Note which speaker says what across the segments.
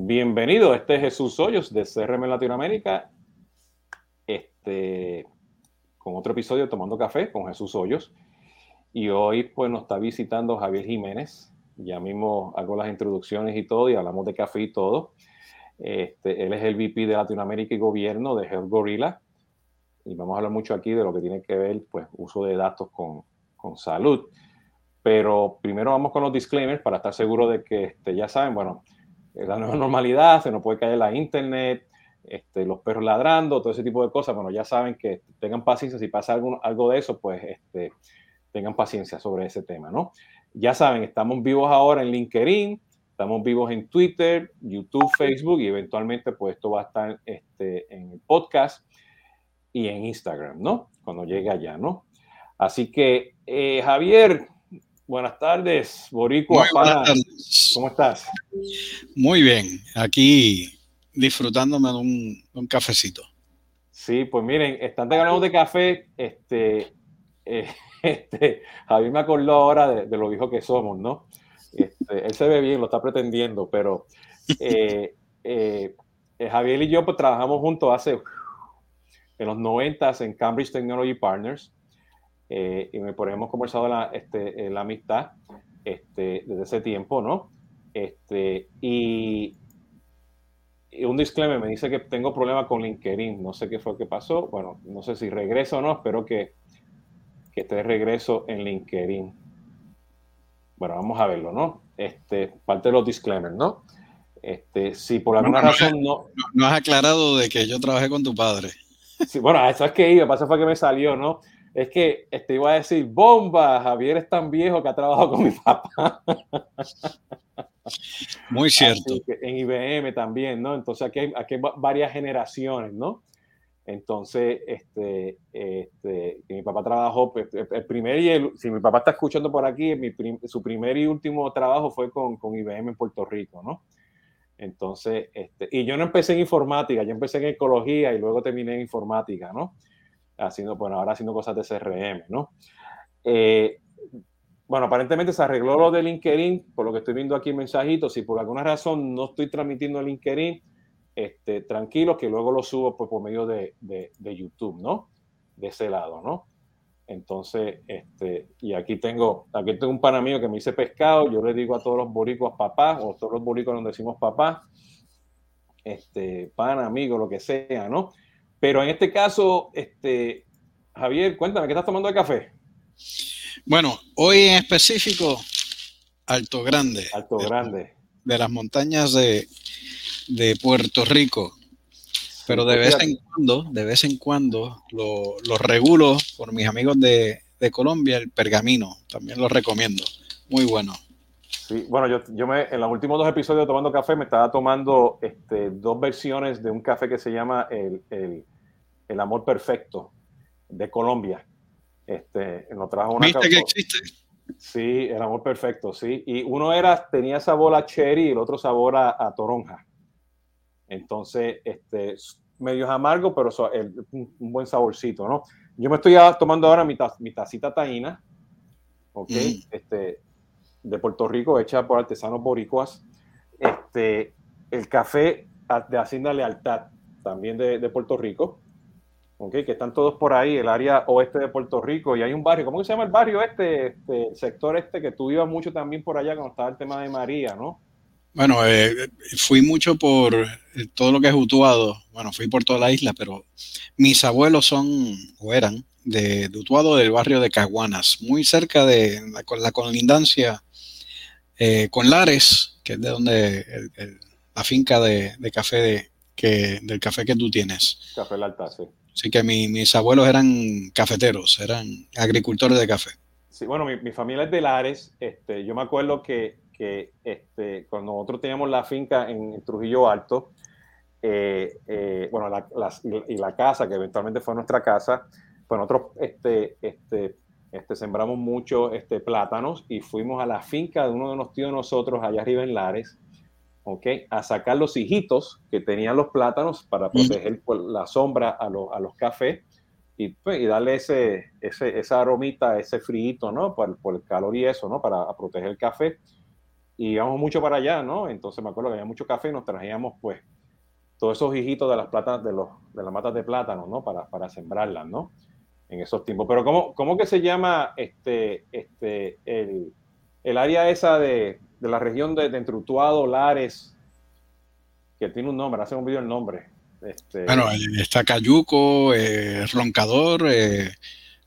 Speaker 1: Bienvenido, este es Jesús Hoyos de CRM Latinoamérica, este, con otro episodio Tomando Café con Jesús Hoyos. Y hoy pues nos está visitando Javier Jiménez. Ya mismo hago las introducciones y todo y hablamos de café y todo. Este, él es el VP de Latinoamérica y Gobierno de Health Gorilla. Y vamos a hablar mucho aquí de lo que tiene que ver, pues, uso de datos con, con salud. Pero primero vamos con los disclaimers para estar seguro de que este, ya saben, bueno, la nueva normalidad, se nos puede caer la internet, este, los perros ladrando, todo ese tipo de cosas. Bueno, ya saben que tengan paciencia, si pasa algo, algo de eso, pues este, tengan paciencia sobre ese tema, ¿no? Ya saben, estamos vivos ahora en LinkedIn, estamos vivos en Twitter, YouTube, Facebook y eventualmente pues esto va a estar este, en el podcast y en Instagram, ¿no? Cuando llegue allá, ¿no? Así que, eh, Javier, buenas tardes, Boricua, ¿cómo estás?
Speaker 2: Muy bien, aquí disfrutándome de un, cafecito.
Speaker 1: Sí, pues miren, están regalando de café, este, eh, este, Javier me acordó ahora de, lo viejo que somos, ¿no? Este, él se ve bien, lo está pretendiendo, pero eh, eh, Javier y yo pues trabajamos juntos hace en los 90 en Cambridge Technology Partners y me ponemos conversado la, este, la amistad este, desde ese tiempo, ¿no? Este, y, un disclaimer me dice que tengo problema con LinkedIn. No sé qué fue lo que pasó. Bueno, no sé si regreso o no. Espero que, que esté de regreso en LinkedIn. Bueno, vamos a verlo, ¿no? Este, parte de los disclaimers, ¿no? Este, si por alguna razón no,
Speaker 2: no, has aclarado de que yo trabajé con tu padre.
Speaker 1: Sí, bueno, eso es que iba, pasa fue que me salió, ¿no? Es que este, iba a decir, bomba, Javier es tan viejo que ha trabajado con mi papá.
Speaker 2: Muy cierto.
Speaker 1: En IBM también, ¿no? Entonces aquí hay, aquí varias generaciones, ¿no? Entonces, este, este, mi papá trabajó, pues, el primer y el, si mi papá está escuchando por aquí, su primer y último trabajo fue con, con, IBM en Puerto Rico, ¿no? Entonces, este, y yo no empecé en informática, yo empecé en ecología y luego terminé en informática, ¿no? Haciendo, bueno, ahora haciendo cosas de CRM, ¿no? Eh, bueno, aparentemente se arregló lo de LinkedIn, por lo que estoy viendo aquí en mensajitos. Si por alguna razón no estoy transmitiendo LinkedIn, este, tranquilo que luego lo subo pues, por medio de, YouTube, ¿no? De ese lado, ¿no? Entonces, este, y aquí tengo, aquí tengo un pana mío que me dice pescado, yo le digo a todos los boricuas papá, o todos los boricuas donde decimos papá, este, pana, amigo, lo que sea, ¿no? Pero en este caso, este, Javier, cuéntame, ¿qué estás tomando de café?
Speaker 2: Bueno, hoy en específico, Alto Grande.
Speaker 1: Alto Grande.
Speaker 2: De las montañas de, Puerto Rico. Pero de vez en cuando, de vez en cuando, lo, regulo por mis amigos de, Colombia, el pergamino. También lo recomiendo. Muy bueno.
Speaker 1: Sí, bueno, yo, yo me, en los últimos dos episodios de Tomando Café me estaba tomando este, dos versiones de un café que se llama el, el Amor Perfecto de Colombia este, nos trajo una
Speaker 2: ¿Viste que existe?
Speaker 1: Sí, el amor perfecto, sí. Y uno era, tenía sabor a cherry y el otro sabor a, toronja. Entonces, este, medio amargo, pero un, buen saborcito, ¿no? Yo me estoy tomando ahora mi, mi tacita taína, ¿ok? Mm. Este, de Puerto Rico, hecha por artesanos boricuas. Este, el café de Hacienda Lealtad, también de, Puerto Rico okay, que están todos por ahí, el área oeste de Puerto Rico, y hay un barrio, ¿cómo se llama el barrio este, este el sector este, que tú ibas mucho también por allá cuando estaba el tema de María, ¿no?
Speaker 2: Bueno, eh, fui mucho por todo lo que es Utuado, bueno, fui por toda la isla, pero mis abuelos son, o eran, de, Utuado del barrio de Caguanas, muy cerca de la, la colindancia eh, con Lares, que es de donde la finca de, café de, que, del café que tú tienes.
Speaker 1: Café Alta, sí.
Speaker 2: Así que mis abuelos eran cafeteros, eran agricultores de café.
Speaker 1: Sí, bueno, mi, familia es de Lares. Este, yo me acuerdo que, que este, cuando nosotros teníamos la finca en Trujillo Alto, eh, eh, bueno, y la casa, que eventualmente fue nuestra casa, pues nosotros este, este, este, sembramos mucho este, plátanos y fuimos a la finca de uno de los tíos de nosotros allá arriba en Lares a sacar los hijitos que tenían los plátanos para proteger la sombra a, los cafés y, pues, y, darle ese, ese, esa aromita, ese frío, ¿no? Por, el calor y eso, ¿no? Para proteger el café. y íbamos mucho para allá, ¿no? Entonces me acuerdo que había mucho café y nos traíamos pues todos esos hijitos de las platas, de, los, de las matas de plátano, ¿no? Para, para sembrarlas, ¿no? En esos tiempos. Pero ¿cómo, cómo que se llama este, este, el, el área esa de, de la región de, de Entrutuado, Lares, que tiene un nombre, hace un video el nombre.
Speaker 2: Este... Bueno, está Cayuco, eh, Roncador, eh,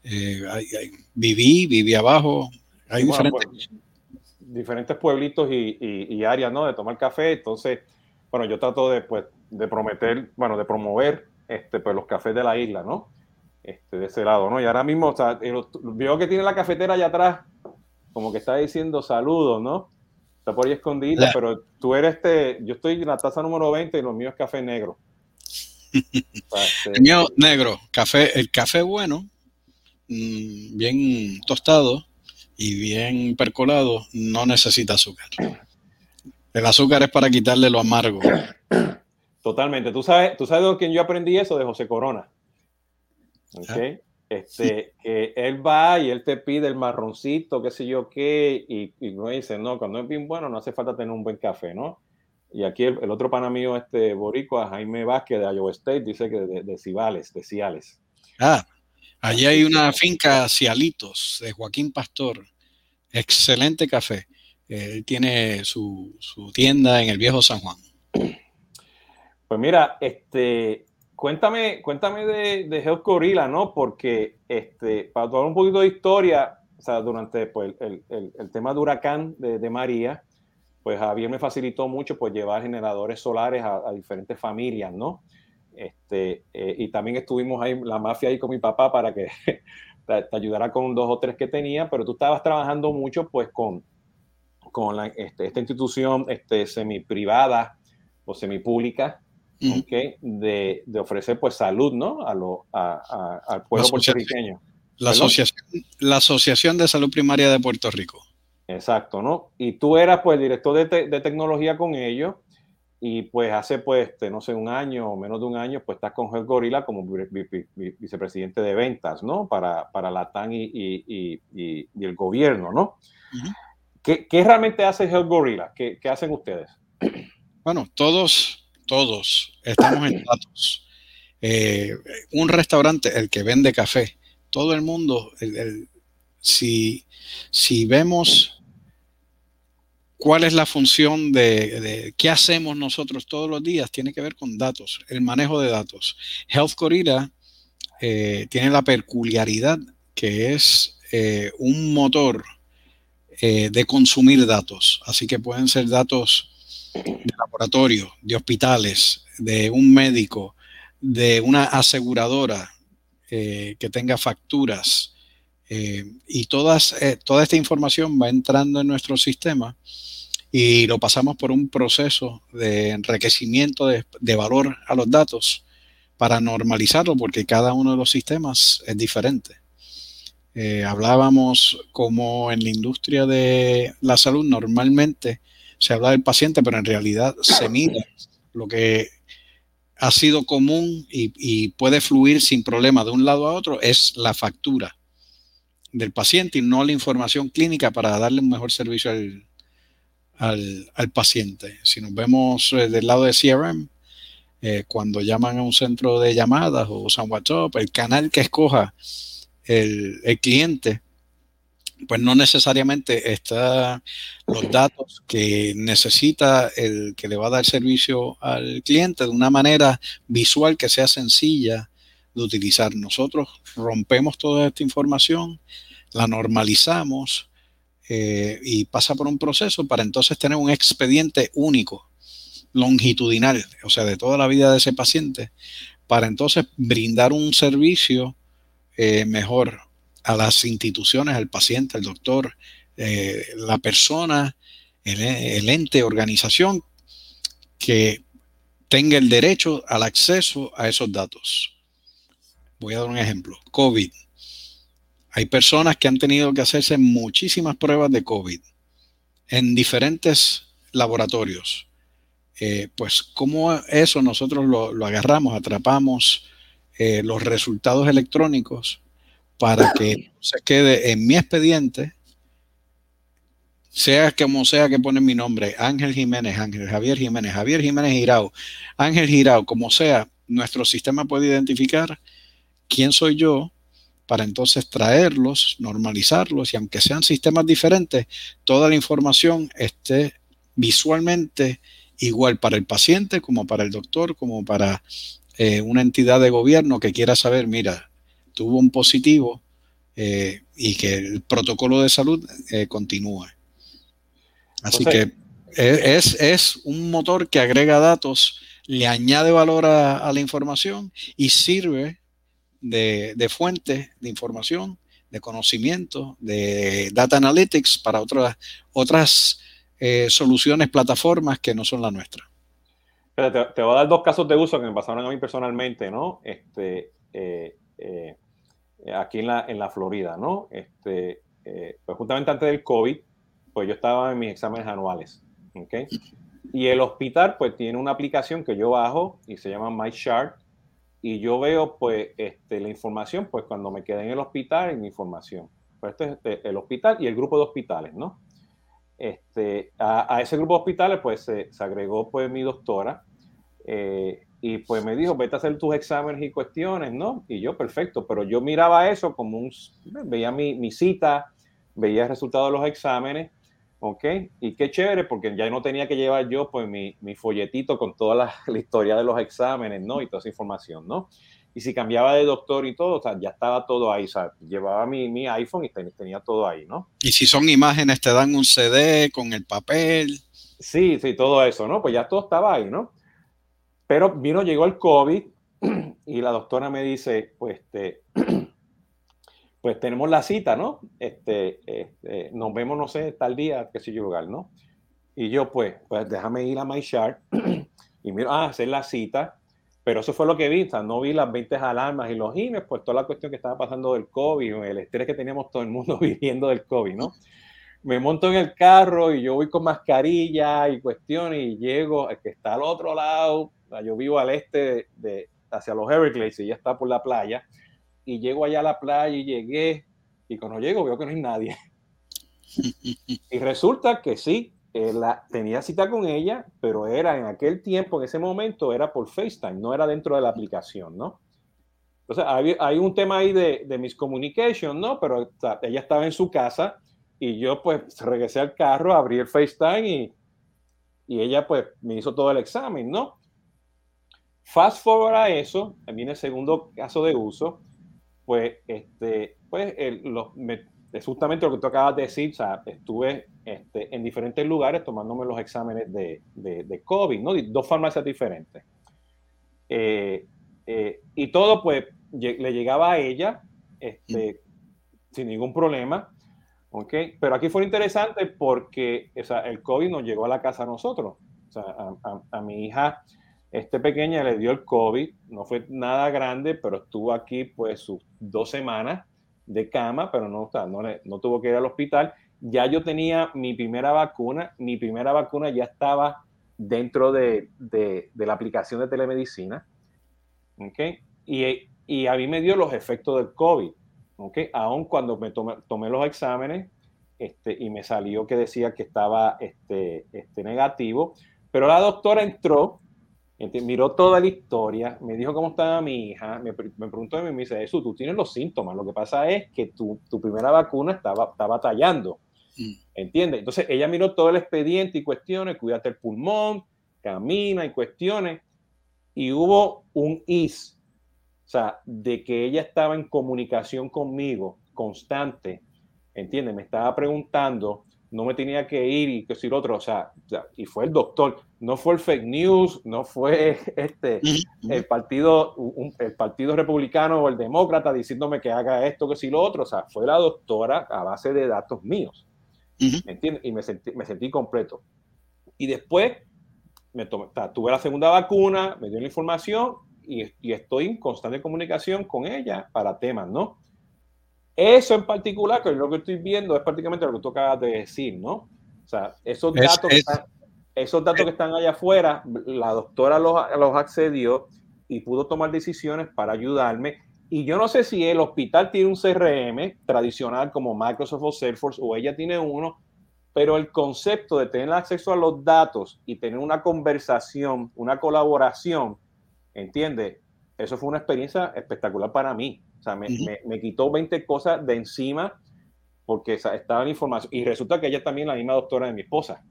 Speaker 2: eh, hay, hay, viví, viví abajo, hay bueno, diferentes...
Speaker 1: Pues, diferentes pueblitos y, y, y, áreas, ¿no? De tomar café, entonces, bueno, yo trato de, pues, de prometer, bueno, de promover este, pues, los cafés de la isla, ¿no? Este, de ese lado, ¿no? Y ahora mismo, o sea, veo que tiene la cafetera allá atrás, como que está diciendo saludos, ¿no? Está por ahí escondida, la... pero tú eres este, yo estoy en la taza número 20 y lo mío es café negro.
Speaker 2: o sea, este... El mío negro, café, el café bueno, mmm, bien tostado y bien percolado, no necesita azúcar. El azúcar es para quitarle lo amargo.
Speaker 1: Totalmente. Tú sabes, tú sabes de quién yo aprendí eso de José Corona. Okay. Este, que él va y él te pide el marroncito, qué sé yo qué, y, y no dice, no, cuando es bien bueno no hace falta tener un buen café, ¿no? Y aquí el, el otro pana mío, este boricua, Jaime Vázquez de Iowa State, dice que de, de Cibales, de Ciales.
Speaker 2: Ah, allí hay una finca Cialitos de Joaquín Pastor, excelente café. Él tiene su, su tienda en el viejo San Juan.
Speaker 1: Pues mira, este, cuéntame, cuéntame de, de Health Gorilla, ¿no? Porque este, para tomar un poquito de historia, o sea, durante pues, el, el, tema de huracán de, María, pues Javier me facilitó mucho pues llevar generadores solares a, diferentes familias, ¿no? Este, eh, y también estuvimos ahí, la mafia ahí con mi papá para que te, ayudara con dos o tres que tenía, pero tú estabas trabajando mucho pues con, con este, esta institución este, semi privada o semi okay, de, de, ofrecer pues salud, ¿no? A lo, a, a, al pueblo la puertorriqueño.
Speaker 2: La asociación, la asociación de Salud Primaria de Puerto Rico.
Speaker 1: Exacto, ¿no? Y tú eras pues director de, te, de tecnología con ellos y pues hace pues, no sé, un año o menos de un año, pues estás con Health Gorilla como vicepresidente de ventas, ¿no? Para, para la TAN y, y, y, y el gobierno, ¿no? Uh -huh. ¿Qué, ¿Qué, realmente hace Health Gorilla? ¿Qué, ¿Qué hacen ustedes?
Speaker 2: Bueno, todos todos estamos en datos. Eh, un restaurante, el que vende café, todo el mundo, el, si, si vemos cuál es la función de, de, qué hacemos nosotros todos los días, tiene que ver con datos, el manejo de datos. Health eh, tiene la peculiaridad que es eh, un motor de consumir datos, así que pueden ser datos de laboratorio, de hospitales, de un médico, de una aseguradora eh, que tenga facturas. Eh, y todas, eh, toda esta información va entrando en nuestro sistema y lo pasamos por un proceso de enriquecimiento de, de valor a los datos para normalizarlo, porque cada uno de los sistemas es diferente. Hablábamos como en la industria de la salud normalmente se habla del paciente, pero en realidad se mide lo que ha sido común y, y, puede fluir sin problema de un lado a otro es la factura del paciente y no la información clínica para darle un mejor servicio al, al, al paciente. Si nos vemos eh, del lado de CRM, eh, cuando llaman a un centro de llamadas o usan WhatsApp, el canal que escoja el, el cliente pues no necesariamente está los datos que necesita el que le va a dar servicio al cliente de una manera visual que sea sencilla de utilizar. Nosotros rompemos toda esta información, la normalizamos eh, y pasa por un proceso para entonces tener un expediente único, longitudinal, o sea, de toda la vida de ese paciente, para entonces brindar un servicio eh, mejor a las instituciones, al paciente, al doctor, eh, la persona, el, ente, organización que tenga el derecho al acceso a esos datos. Voy a dar un ejemplo. COVID. Hay personas que han tenido que hacerse muchísimas pruebas de COVID en diferentes laboratorios. Eh, pues, ¿cómo eso nosotros lo, lo agarramos, atrapamos eh, los resultados electrónicos para que se quede en mi expediente sea como sea que ponen mi nombre, Ángel Jiménez, Ángel Javier Jiménez, Javier Jiménez Girao, Ángel Girao, como sea, nuestro sistema puede identificar quién soy yo para entonces traerlos, normalizarlos y aunque sean sistemas diferentes, toda la información esté visualmente igual para el paciente como para el doctor, como para eh, una entidad de gobierno que quiera saber, mira, tuvo un positivo eh, y que el protocolo de salud eh, continúe. Así que es, es, un motor que agrega datos, le añade valor a, la información y sirve de, de, fuente de información, de conocimiento, de data analytics para otras, otras eh, soluciones, plataformas que no son la nuestra.
Speaker 1: Te, te, voy a dar dos casos de uso que me pasaron a mí personalmente, ¿no? Este, eh, eh, aquí en la, en la Florida, ¿no? Este, pues justamente antes del COVID, pues yo estaba en mis exámenes anuales, ¿ok? Y el hospital, pues tiene una aplicación que yo bajo y se llama MyChart y yo veo, pues, este, la información, pues cuando me quedé en el hospital, en mi información. Pues este es este, el hospital y el grupo de hospitales, ¿no? Este, a, ese grupo de hospitales, pues se, agregó, pues, mi doctora. Eh, y pues me dijo, vete a hacer tus exámenes y cuestiones, ¿no? Y yo, perfecto, pero yo miraba eso como un, veía mi, mi cita, veía el resultado de los exámenes ¿ok? Y qué chévere, porque ya no tenía que llevar yo pues mi, mi folletito con toda la, historia de los exámenes, ¿no? Y toda esa información, ¿no? Y si cambiaba de doctor y todo, o sea, ya estaba todo ahí, o sea, llevaba mi, mi iPhone y tenía todo ahí, ¿no?
Speaker 2: Y si son imágenes, te dan un CD con el papel.
Speaker 1: Sí, sí, todo eso, ¿no? Pues ya todo estaba ahí, ¿no? Pero vino, llegó el COVID y la doctora me dice, pues, este, pues tenemos la cita, ¿no? Este, este, nos vemos, no sé, tal día, qué sé yo, lugar, ¿no? Y yo, pues, pues déjame ir a MyChart y mira, ah, hacer la cita. Pero eso fue lo que vi, o no vi las 20 alarmas y los emails, pues toda la cuestión que estaba pasando del COVID, el estrés que teníamos todo el mundo viviendo del COVID, ¿no? Me monto en el carro y yo voy con mascarilla y cuestiones y llego, el que está al otro lado, yo vivo al este de, hacia los Everglades y ya está por la playa, y llego allá a la playa y llegué, y cuando llego veo que no hay nadie. y resulta que sí, eh, la, tenía cita con ella, pero era en aquel tiempo, en ese momento, era por FaceTime, no era dentro de la aplicación, ¿no? Entonces, hay, hay un tema ahí de, de miscommunication, ¿no? Pero ella estaba en su casa y yo pues regresé al carro, abrí el FaceTime y, y ella pues me hizo todo el examen, ¿no? Fast forward a eso, viene el segundo caso de uso, pues, este, pues es justamente lo que tú acabas de decir, o sea, estuve este, en diferentes lugares tomándome los exámenes de, de, COVID, ¿no? Dos farmacias diferentes. Eh, eh, y todo, pues, le llegaba a ella este, sin ningún problema, ¿ok? Pero aquí fue interesante porque o sea, el COVID nos llegó a la casa a nosotros. O sea, a, a mi hija este pequeña le dio el COVID, no fue nada grande, pero estuvo aquí pues sus dos semanas de cama, pero no, no, no tuvo que ir al hospital. Ya yo tenía mi primera vacuna, mi primera vacuna ya estaba dentro de, de, la aplicación de telemedicina, ¿okay? Y, y, a mí me dio los efectos del COVID, ¿okay? Aún cuando me tomé, tomé los exámenes este, y me salió que decía que estaba este, este negativo, pero la doctora entró miró toda la historia, me dijo cómo estaba mi hija, me, me preguntó y me dice, eso, tú tienes los síntomas, lo que pasa es que tu, tu primera vacuna estaba, estaba batallando, mm. ¿entiendes? Entonces ella miró todo el expediente y cuestiones, cuídate el pulmón, camina y cuestiones, y hubo un is, o sea, de que ella estaba en comunicación conmigo constante, ¿entiendes? Me estaba preguntando no me tenía que ir y que decir otro, o sea, y fue el doctor, no fue el fake news, no fue este, el partido, el partido republicano o el demócrata diciéndome que haga esto, que si lo otro, o sea, fue la doctora a base de datos míos, ¿me entiendes? Y me sentí, me sentí completo. Y después me tomé, tuve la segunda vacuna, me dio la información y, y estoy en constante comunicación con ella para temas, ¿no? Eso en particular, que es lo que estoy viendo, es prácticamente lo que tú acabas de decir, ¿no? O sea, esos datos, que, están, esos datos que están allá afuera, la doctora los, los accedió y pudo tomar decisiones para ayudarme. Y yo no sé si el hospital tiene un CRM tradicional como Microsoft o Salesforce o ella tiene uno, pero el concepto de tener acceso a los datos y tener una conversación, una colaboración, ¿entiendes? Eso fue una experiencia espectacular para mí. O sea, me, me, quitó 20 cosas de encima porque estaba en información. Y resulta que ella es también la misma doctora de mi esposa.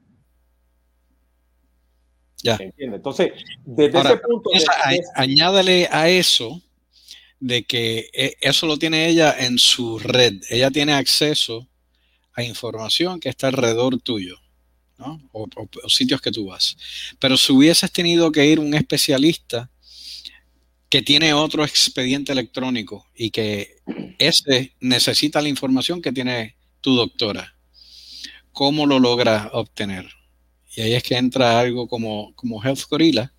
Speaker 2: Ya.
Speaker 1: ¿Entiendes? Entonces, desde ese punto...
Speaker 2: añádale a eso de que eh, eso lo tiene ella en su red. Ella tiene acceso a información que está alrededor tuyo, ¿no? o, sitios que tú vas. Pero si hubieses tenido que ir un especialista que tiene otro expediente electrónico y que ese necesita la información que tiene tu doctora, ¿cómo lo logra obtener? Y ahí es que entra algo como, como Health Gorilla,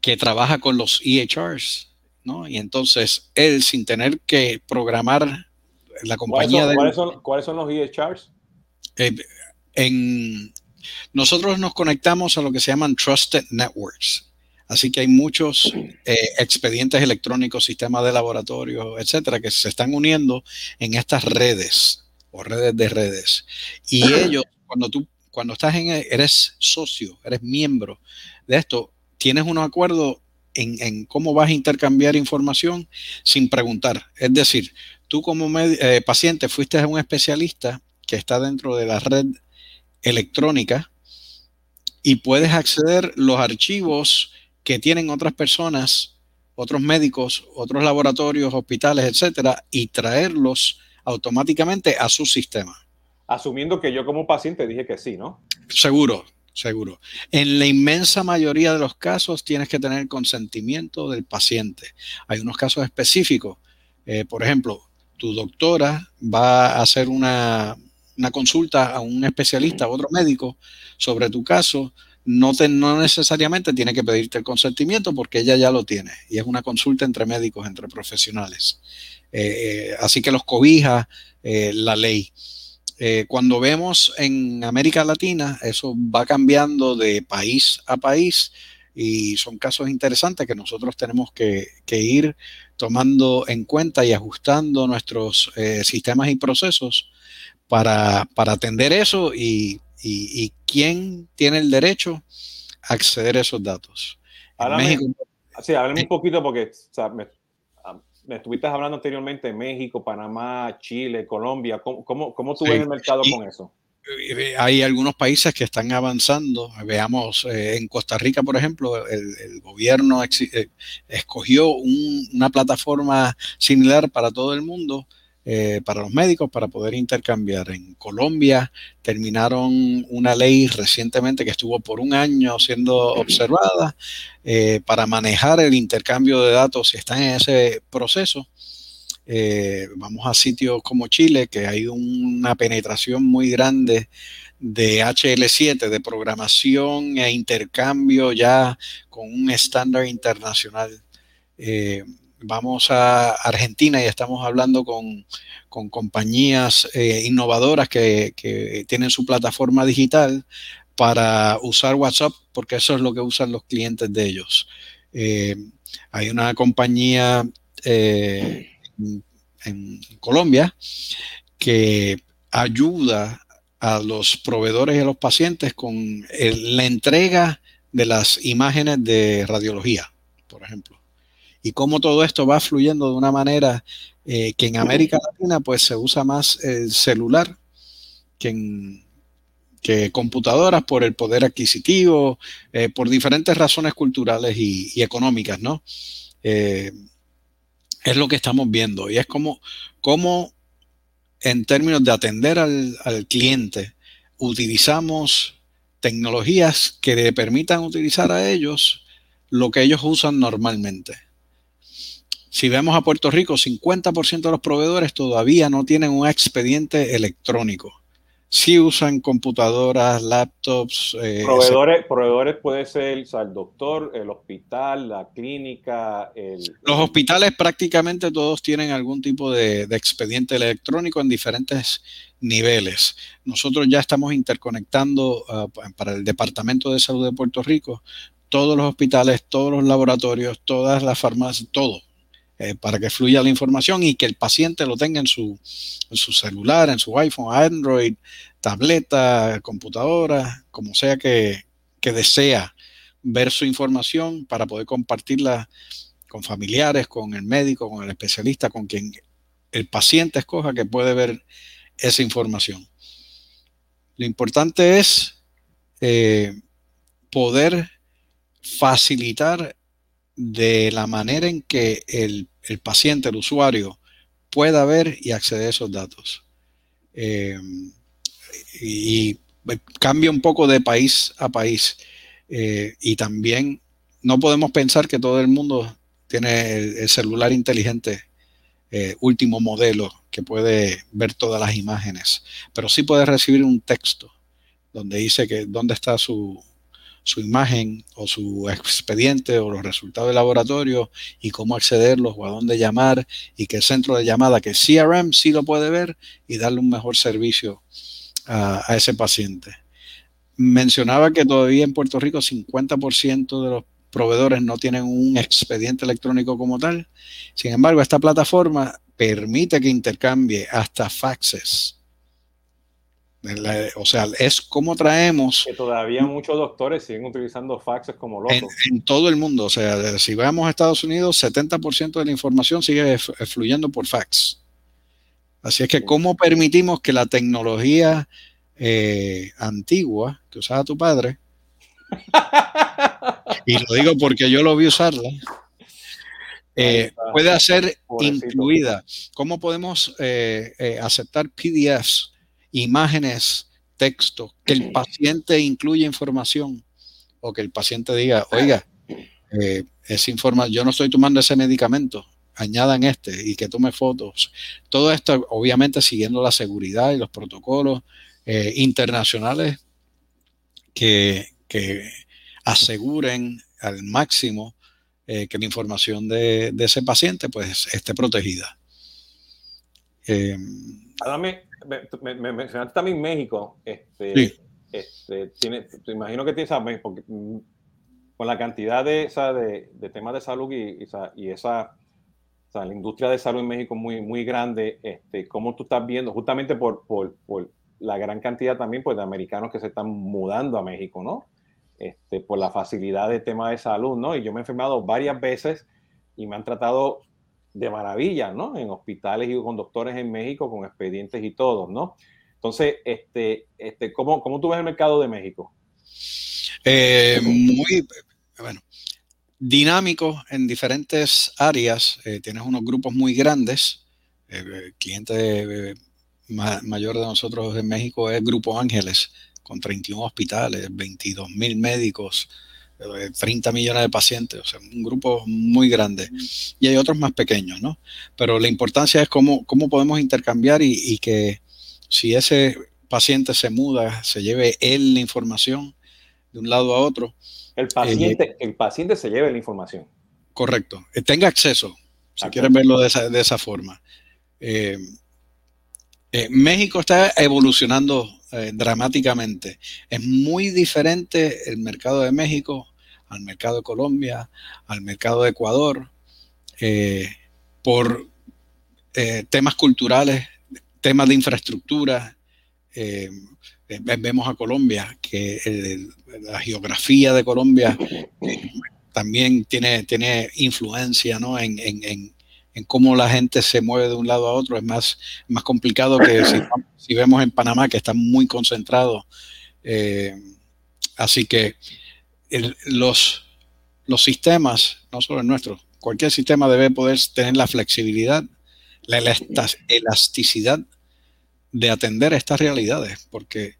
Speaker 2: que trabaja con los EHRs, ¿no? Y entonces él, sin tener que programar la compañía
Speaker 1: ¿Cuáles son, ¿cuáles son, los EHRs?
Speaker 2: Eh, en, nosotros nos conectamos a lo que se llaman Trusted Networks. Así que hay muchos eh, expedientes electrónicos, sistemas de laboratorio, etcétera, que se están uniendo en estas redes o redes de redes. Y ellos, cuando tú, cuando estás en, eres socio, eres miembro de esto, tienes un acuerdo en, en cómo vas a intercambiar información sin preguntar. Es decir, tú como eh, paciente fuiste a un especialista que está dentro de la red electrónica y puedes acceder los archivos que tienen otras personas, otros médicos, otros laboratorios, hospitales, etcétera, y traerlos automáticamente a su sistema.
Speaker 1: Asumiendo que yo como paciente dije que sí, ¿no?
Speaker 2: Seguro, seguro. En la inmensa mayoría de los casos tienes que tener consentimiento del paciente. Hay unos casos específicos. Eh, por ejemplo, tu doctora va a hacer una, consulta a un especialista, a otro médico, sobre tu caso, no, no necesariamente tiene que pedirte el consentimiento porque ella ya lo tiene y es una consulta entre médicos, entre profesionales. Eh, eh, así que los cobija eh, la ley. cuando vemos en América Latina, eso va cambiando de país a país y son casos interesantes que nosotros tenemos que, ir tomando en cuenta y ajustando nuestros sistemas y procesos para, atender eso y, quién tiene el derecho a acceder a esos datos.
Speaker 1: sí, háblame un poquito porque me, estuviste hablando anteriormente de México, Panamá, Chile, Colombia. ¿Cómo, cómo, tú ves el mercado con eso?
Speaker 2: Eh, hay algunos países que están avanzando. Veamos, eh, en Costa Rica, por ejemplo, el, gobierno eh, escogió una plataforma similar para todo el mundo, para los médicos, para poder intercambiar. En Colombia terminaron una ley recientemente que estuvo por un año siendo observada para manejar el intercambio de datos si están en ese proceso. Eh, vamos a sitios como Chile, que hay una penetración muy grande de HL7, de programación e intercambio ya con un estándar internacional. Eh, vamos a Argentina y estamos hablando con, compañías eh, innovadoras que, tienen su plataforma digital para usar WhatsApp, porque eso es lo que usan los clientes de ellos. hay una compañía en Colombia que ayuda a los proveedores y a los pacientes con la entrega de las imágenes de radiología, por ejemplo. Y cómo todo esto va fluyendo de una manera eh, que en América Latina pues se usa más el celular que computadoras por el poder adquisitivo, eh, por diferentes razones culturales y, económicas, ¿no? Eh, es lo que estamos viendo y es como en términos de atender al, cliente, utilizamos tecnologías que le permitan utilizar a ellos lo que ellos usan normalmente. Si vemos a Puerto Rico, 50% de los proveedores todavía no tienen un expediente electrónico si usan computadoras, laptops.
Speaker 1: Eh, proveedores, proveedores puede ser el doctor, el hospital, la clínica.
Speaker 2: Los hospitales prácticamente todos tienen algún tipo de, expediente electrónico en diferentes niveles. Nosotros ya estamos interconectando ah, para el Departamento de Salud de Puerto Rico todos los hospitales, todos los laboratorios, todas las farmacias, todo eh, para que fluya la información y que el paciente lo tenga en su, celular, en su iPhone, Android, tableta, computadora, como sea que, que desea ver su información para poder compartirla con familiares, con el médico, con el especialista, con quien el paciente escoja que puede ver esa información. Lo importante es eh, poder facilitar de la manera en que el, paciente, el usuario, pueda ver y acceder a esos datos. Eh, y, cambia un poco de país a país. Eh, y también no podemos pensar que todo el mundo tiene el, celular inteligente último modelo que puede ver todas las imágenes, pero sí puede recibir un texto donde dice que dónde está su, su imagen o su expediente o los resultados del laboratorio y cómo accederlos o a dónde llamar y el centro de llamada, que CRM sí lo puede ver y darle un mejor servicio a, a ese paciente. Mencionaba que todavía en Puerto Rico 50% de los proveedores no tienen un expediente electrónico como tal. Sin embargo, esta plataforma permite que intercambie hasta faxes. O sea, es como traemos...
Speaker 1: Que todavía muchos doctores siguen utilizando faxes como locos.
Speaker 2: En, todo el mundo. O sea, si vamos a Estados Unidos, 70% de la información sigue fluyendo por fax. Así es que, ¿cómo permitimos que la tecnología eh, antigua que usaba tu padre, y lo digo porque yo lo vi usarla, eh, puede ser incluida. ¿Cómo podemos eh, eh, aceptar PDFs, imágenes, texto, que el paciente incluya información o que el paciente diga, oiga, esa información, yo no estoy tomando ese medicamento, añadan este y que tome fotos. Todo esto, obviamente, siguiendo la seguridad y los protocolos internacionales que, que aseguren al máximo eh, que la información de, ese paciente pues esté protegida.
Speaker 1: Eh, me, mencionaste también México. Este, este, tiene, te imagino que tienes, porque mm, con la cantidad de, esa, de, temas de salud y, esa, y esa, la industria de salud en México muy, muy grande, este, ¿cómo tú estás viendo, justamente por, por, por la gran cantidad también pues, de americanos que se están mudando a México, ¿no? Este, por la facilidad de tema de salud, ¿no? Y yo me he enfermado varias veces y me han tratado de maravilla, ¿no? En hospitales y con doctores en México, con expedientes y todo, ¿no? Entonces, este, este, ¿cómo, ¿cómo tú ves el mercado de México?
Speaker 2: Eh, muy, bueno, dinámico en diferentes áreas. Eh, tienes unos grupos muy grandes. El eh, cliente mayor de nosotros en México es Grupo Ángeles, con 31 hospitales, 22 mil médicos, 30 eh, millones de pacientes, o sea, un grupo muy grande. Y hay otros más pequeños, ¿no? Pero la importancia es cómo, cómo podemos intercambiar y, que si ese paciente se muda, se lleve él la información de un lado a otro.
Speaker 1: El paciente, eh, el paciente se lleve la información.
Speaker 2: Correcto. Eh, tenga acceso, si quieren verlo de esa, de esa forma. México está evolucionando eh, dramáticamente. Es muy diferente el mercado de México al mercado de Colombia, al mercado de Ecuador, eh, por eh, temas culturales, temas de infraestructura. vemos a Colombia, que la geografía de Colombia también tiene, tiene influencia ¿no? en cómo la gente se mueve de un lado a otro. Es más, más complicado que si, vemos en Panamá, que está muy concentrado. Eh, así que los, los sistemas, no solo el nuestro, cualquier sistema debe poder tener la flexibilidad, la elasticidad de atender estas realidades, porque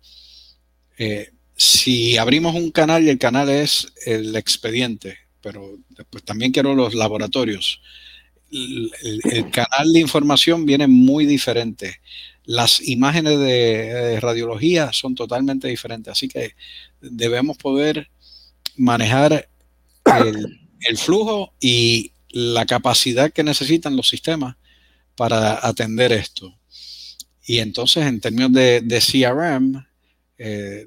Speaker 2: eh, si abrimos un canal y el canal es el expediente, pero después también quiero los laboratorios, el, canal de información viene muy diferente. Las imágenes de, radiología son totalmente diferentes, así que debemos poder manejar el, flujo y la capacidad que necesitan los sistemas para atender esto. Y entonces, en términos de, CRM, eh,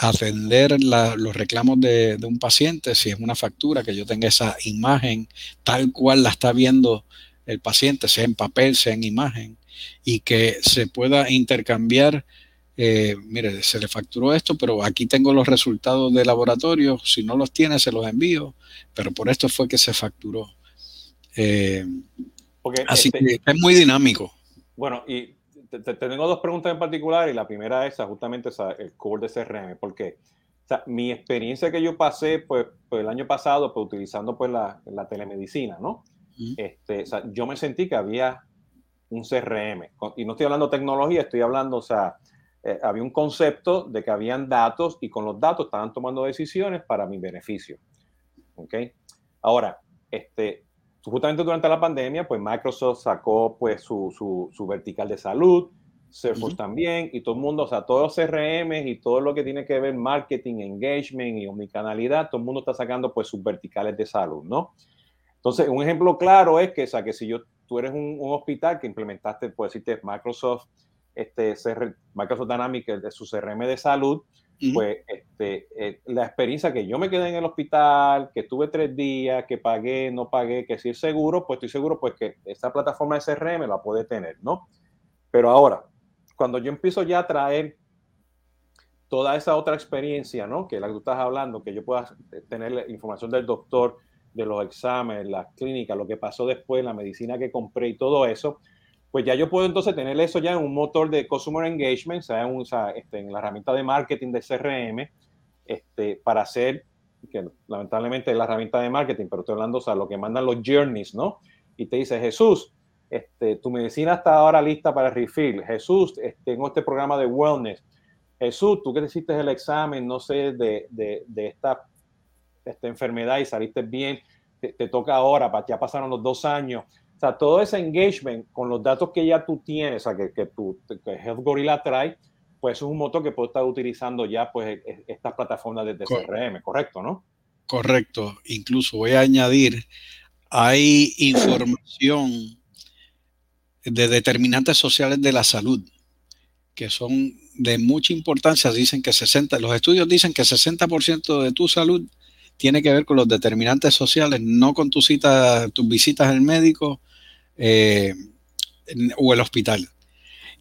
Speaker 2: atender los reclamos de, un paciente, si es una factura, que yo tenga esa imagen tal cual la está viendo el paciente, sea en papel, sea en imagen, y que se pueda intercambiar. Eh, mire, se le facturó esto, pero aquí tengo los resultados de laboratorio. Si no los tiene, se los envío, pero por esto fue que se facturó. Eh, así este que es muy dinámico.
Speaker 1: Bueno, y te, tengo dos preguntas en particular y la primera es justamente el core de CRM, porque mi experiencia que yo pasé pues, pues, el año pasado pues, utilizando pues la, la telemedicina, ¿no? este, yo me sentí que había un CRM, y no estoy hablando de tecnología, estoy hablando, o sea, eh, había un concepto de que habían datos y con los datos estaban tomando decisiones para mi beneficio. ¿Ok? Ahora, este, justamente durante la pandemia, pues Microsoft sacó pues su, su, su vertical de salud, Salesforce también, y todo el mundo, o sea, todos los CRM y todo lo que tiene que ver marketing, engagement y omnicanalidad, todo el mundo está sacando pues sus verticales de salud, ¿no? Entonces, un ejemplo claro es que, o sea, que si yo, tú eres un, un hospital que implementaste, pues decirte, Microsoft, este, Microsoft Dynamics, de su CRM de salud, pues este, eh, la experiencia que yo me quedé en el hospital, que estuve tres días, que pagué, no pagué, que si seguro, pues estoy seguro pues que esta plataforma de CRM la puede tener, ¿no? Pero ahora, cuando yo empiezo ya a traer toda esa otra experiencia, ¿no? Que la que tú estás hablando, que yo pueda tener la información del doctor, de los exámenes, las clínicas, lo que pasó después, la medicina que compré y todo eso, pues ya yo puedo entonces tener eso ya en un motor de Customer Engagement, sea, en, este, en la herramienta de marketing de CRM, este, para hacer, que lamentablemente es la herramienta de marketing, pero estoy hablando, o sea, lo que mandan los journeys, ¿no? Y te dice, Jesús, este, tu medicina está ahora lista para refill. Jesús, este, tengo este programa de wellness. Jesús, tú que te hiciste el examen, no sé, de, de, esta, enfermedad y saliste bien, te, te toca ahora, ya pasaron los dos años sea, todo ese engagement con los datos que ya tú tienes, o sea, que, que, tu, que Health Gorilla trae, pues es un motor que puede estar utilizando ya pues e, e, estas plataformas de, CRM, ¿correcto, no?
Speaker 2: Correcto. Incluso voy a añadir, hay información de determinantes sociales de la salud que son de mucha importancia. Dicen que 60, los estudios dicen que 60% de tu salud tiene que ver con los determinantes sociales, no con tus citas, tus visitas al médico, eh, o el hospital.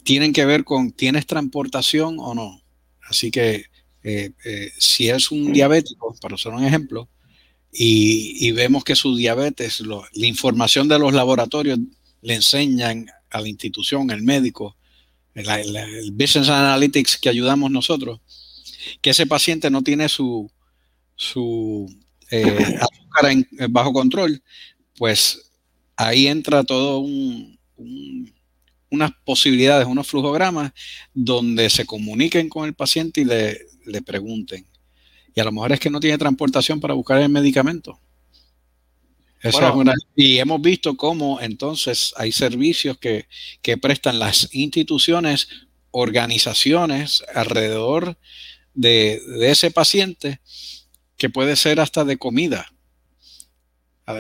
Speaker 2: Tienen que ver con, ¿tienes transportación o no? Así que eh, eh, si es un diabético, para usar un ejemplo, y, vemos que su diabetes, la información de los laboratorios le enseñan a la institución, el médico, el Business Analytics que ayudamos nosotros, que ese paciente no tiene su, su azúcar bajo control, pues ahí entra todo un, unas posibilidades, unos flujogramas donde se comuniquen con el paciente y le, pregunten. Y a lo mejor es que no tiene transportación para buscar el medicamento. y hemos visto cómo entonces hay servicios que, prestan las instituciones, organizaciones alrededor de, de, ese paciente, que puede ser hasta de comida.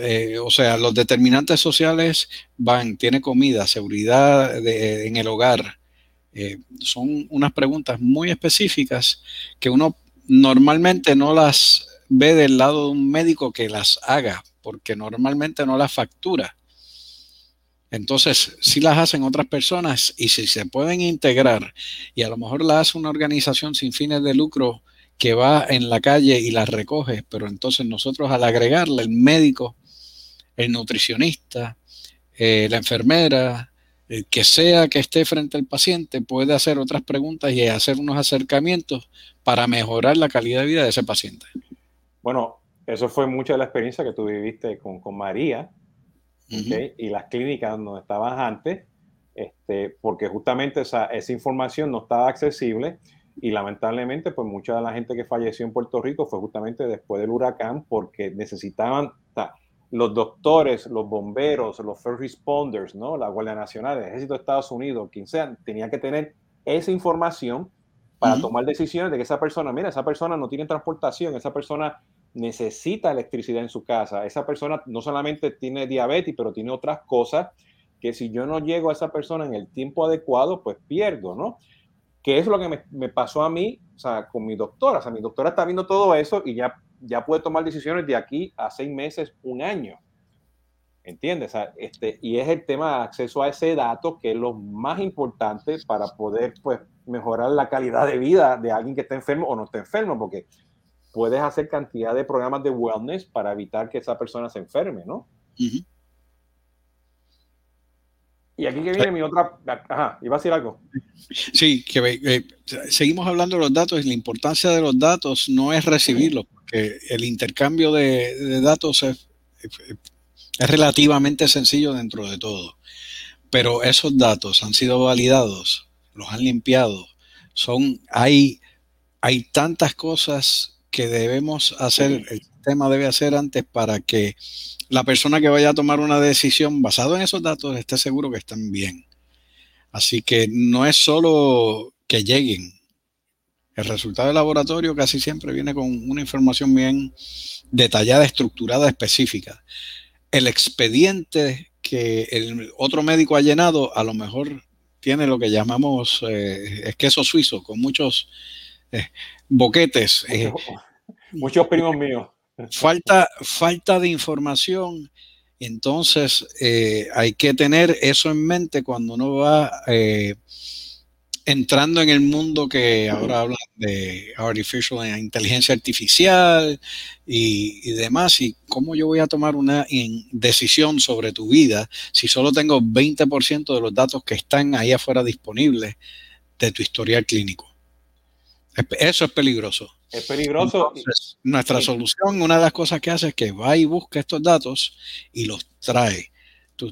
Speaker 2: Eh, o sea, los determinantes sociales van, tiene comida, seguridad en el hogar. Eh, son unas preguntas muy específicas que uno normalmente no las ve del lado de un médico que las haga, porque normalmente no las factura. Entonces, si las hacen otras personas y si se pueden integrar y a lo mejor las hace una organización sin fines de lucro que va en la calle y las recoge, pero entonces nosotros al agregarle el médico el nutricionista, eh, la enfermera, el que sea que esté frente al paciente, puede hacer otras preguntas y hacer unos acercamientos para mejorar la calidad de vida de ese paciente.
Speaker 1: Bueno, eso fue mucha de la experiencia que tú viviste con, María y las clínicas donde estabas antes, este, porque justamente esa, esa información no estaba accesible y lamentablemente pues mucha de la gente que falleció en Puerto Rico fue justamente después del huracán porque necesitaban, los doctores, los bomberos, los first responders, ¿no? La Guardia Nacional, el Ejército de Estados Unidos, quien sea, tenía que tener esa información para tomar decisiones de que esa persona, mira, esa persona no tiene transportación, esa persona necesita electricidad en su casa, esa persona no solamente tiene diabetes, pero tiene otras cosas que si yo no llego a esa persona en el tiempo adecuado, pues pierdo, ¿no? Que es lo que me, me, pasó a mí, o sea, con mi doctora. O sea, mi doctora está viendo todo eso y ya, ya puede tomar decisiones de aquí a seis meses, un año. ¿Entiendes? O sea, este, y es el tema de acceso a ese dato que es lo más importante para poder pues, mejorar la calidad de vida de alguien que está enfermo o no está enfermo, porque puedes hacer cantidad de programas de wellness para evitar que esa persona se enferme, ¿no? Y aquí que viene mi otra. Ajá, iba a decir algo.
Speaker 2: Sí, que eh, seguimos hablando de los datos y la importancia de los datos no es recibirlos, el intercambio de, datos es, relativamente sencillo dentro de todo. Pero esos datos han sido validados, los han limpiado, son, hay, hay tantas cosas que debemos hacer, el sistema debe hacer antes para que la persona que vaya a tomar una decisión basado en esos datos esté seguro que están bien. Así que no es solo que lleguen. El resultado del laboratorio casi siempre viene con una información bien detallada, estructurada, específica. El expediente que el otro médico ha llenado a lo mejor tiene lo que llamamos eh, queso suizo, con muchos eh, boquetes.
Speaker 1: Eh, muchos primos míos
Speaker 2: falta, falta de información. Entonces, eh, hay que tener eso en mente cuando uno va entrando en el mundo que ahora habla de artificial, inteligencia artificial y, y, demás, y cómo yo voy a tomar una decisión sobre tu vida si solo tengo 20% de los datos que están ahí afuera disponibles de tu historial clínico. Eso es peligroso.
Speaker 1: Es peligroso.
Speaker 2: nuestra solución, una de las cosas que hace es que va y busca estos datos y los trae.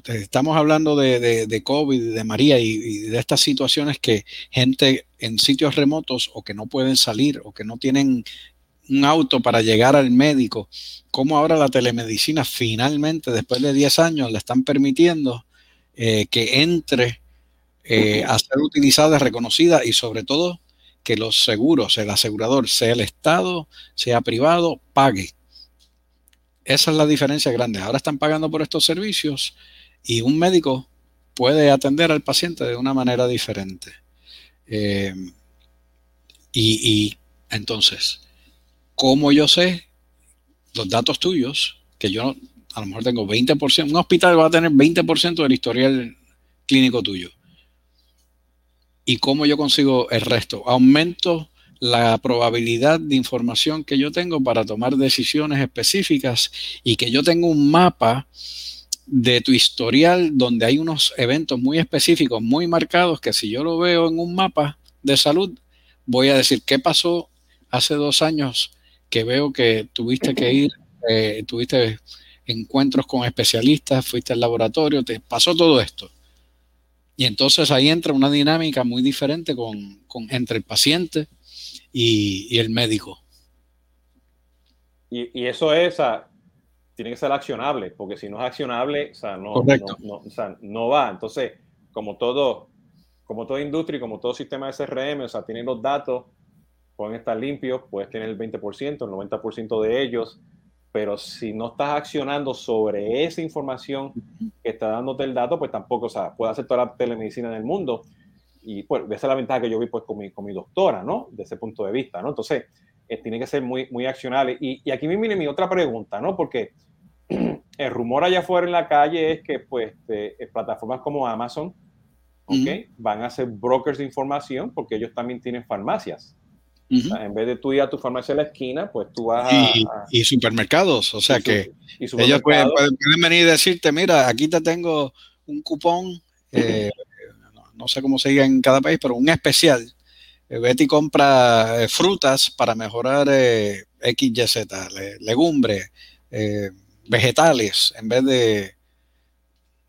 Speaker 2: Estamos hablando de, de, COVID, de María y, de estas situaciones que gente en sitios remotos o que no pueden salir o que no tienen un auto para llegar al médico, como ahora la telemedicina finalmente, después de 10 años, le están permitiendo eh, que entre eh, a ser utilizada, reconocida y sobre todo que los seguros, el asegurador, sea el Estado, sea privado, pague. Esa es la diferencia grande. Ahora están pagando por estos servicios y un médico puede atender al paciente de una manera diferente. Eh, y, entonces, ¿cómo yo sé los datos tuyos? Que yo a lo mejor tengo 20%, un hospital va a tener 20% del historial clínico tuyo. ¿Y cómo yo consigo el resto? Aumento la probabilidad de información que yo tengo para tomar decisiones específicas y que yo tengo un mapa de tu historial donde hay unos eventos muy específicos, muy marcados, que si yo lo veo en un mapa de salud, voy a decir qué pasó hace dos años que veo que tuviste que ir, eh, tuviste encuentros con especialistas, fuiste al laboratorio, te pasó todo esto. Y entonces ahí entra una dinámica muy diferente con, entre el paciente y, el médico.
Speaker 1: Y, eso es, tiene que ser accionable, porque si no es accionable, o sea, no, no, va. Entonces, como todo, como toda industria y como todo sistema de CRM, o sea, tienen los datos, pueden estar limpios, puedes tener el 20%, el 90% de ellos, pero si no estás accionando sobre esa información que está dándote el dato, pues tampoco, o sea, puede hacer toda la telemedicina en el mundo. Y pues esa es la ventaja que yo vi pues con mi, con mi doctora, ¿no? De ese punto de vista, ¿no? Entonces, eh, tiene que ser muy, muy accionable. Y, y aquí me viene mi otra pregunta, ¿no? Porque el rumor allá afuera en la calle es que pues eh, plataformas como Amazon. Van a ser brokers de información porque ellos también tienen farmacias en vez de tú ir a tu farmacia en la esquina, pues tú vas
Speaker 2: a... Y, supermercados, o sea que ellos pueden, venir y decirte, mira, aquí te tengo un cupón, eh, no, sé cómo se diga en cada país, pero un especial. Eh, vete y compra eh, frutas para mejorar eh, XYZ, legumbres, vegetales, en vez de,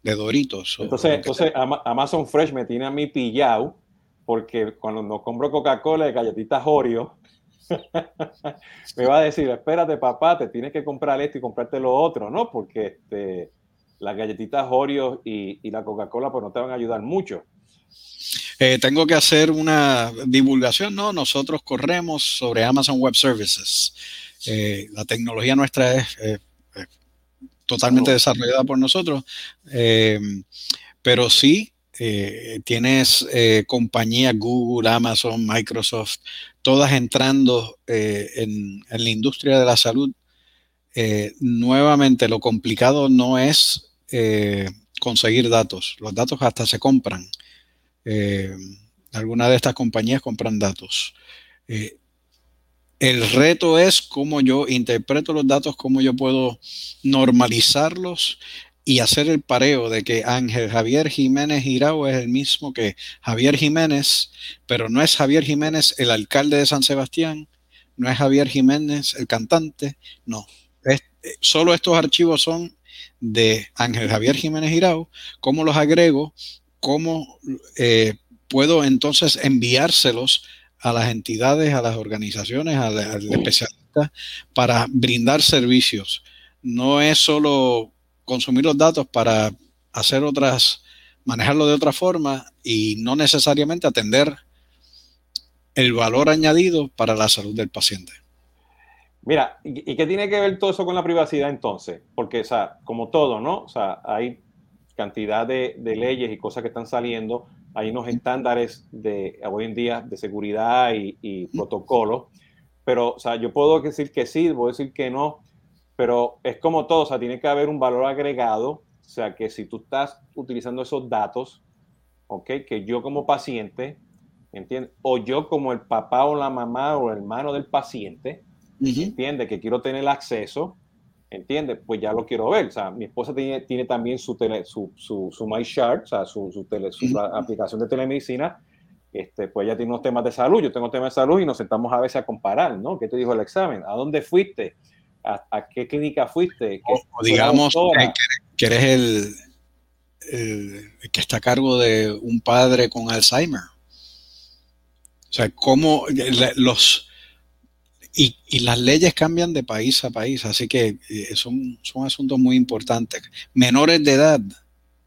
Speaker 2: de Doritos.
Speaker 1: Entonces, entonces Amazon Fresh me tiene a mí pillado porque cuando no compro Coca-Cola y galletitas Oreo, me va a decir, espérate papá, te tienes que comprar esto y comprarte lo otro, ¿no? Porque este, las galletitas Oreo y, la Coca-Cola pues no te van a ayudar mucho.
Speaker 2: Eh, tengo que hacer una divulgación, ¿no? Nosotros corremos sobre Amazon Web Services. Eh, la tecnología nuestra es totalmente desarrollada por nosotros, eh, pero sí eh, tienes eh, compañías Google, Amazon, Microsoft, todas entrando en, la industria de la salud. nuevamente, lo complicado no es conseguir datos. Los datos hasta se compran. algunas de estas compañías compran datos. El reto es cómo yo interpreto los datos, cómo yo puedo normalizarlos y hacer el pareo de que Ángel Javier Jiménez Girao es el mismo que Javier Jiménez, pero no es Javier Jiménez el alcalde de San Sebastián, no es Javier Jiménez el cantante, no. Es, solo estos archivos son de Ángel Javier Jiménez Girao, cómo los agrego, cómo eh, puedo entonces enviárselos a las entidades, a las organizaciones, al, al especialista para brindar servicios. No es solo consumir los datos para hacer otras, manejarlo de otra forma y no necesariamente atender el valor añadido para la salud del paciente.
Speaker 1: Mira, ¿y qué tiene que ver todo eso con la privacidad entonces? Porque, o sea, como todo, ¿no? O sea, hay cantidad de, leyes y cosas que están saliendo, hay unos estándares de hoy en día de seguridad y, y protocolos, pero, o sea, yo puedo decir que sí, puedo decir que no, pero es como todo, o sea, tiene que haber un valor agregado, o sea, que si tú estás utilizando esos datos, ¿ok? Que yo como paciente, ¿entiendes? O yo como el papá o la mamá o el hermano del paciente, ¿entiende? Que quiero tener acceso, ¿entiendes? Pues ya lo quiero ver, o sea, mi esposa tiene, tiene también su, tele, su, su, su MyChart, o sea, su, su, tele, su aplicación de telemedicina, este, pues ella tiene unos temas de salud, yo tengo temas de salud y nos sentamos a veces a comparar, ¿no? ¿Qué te dijo el examen? ¿A dónde fuiste? a, qué clínica fuiste.
Speaker 2: O, digamos que, eres el, que está a cargo de un padre con Alzheimer. O sea, cómo los... Y, las leyes cambian de país a país, así que eh, son, son asuntos muy importantes. Menores de edad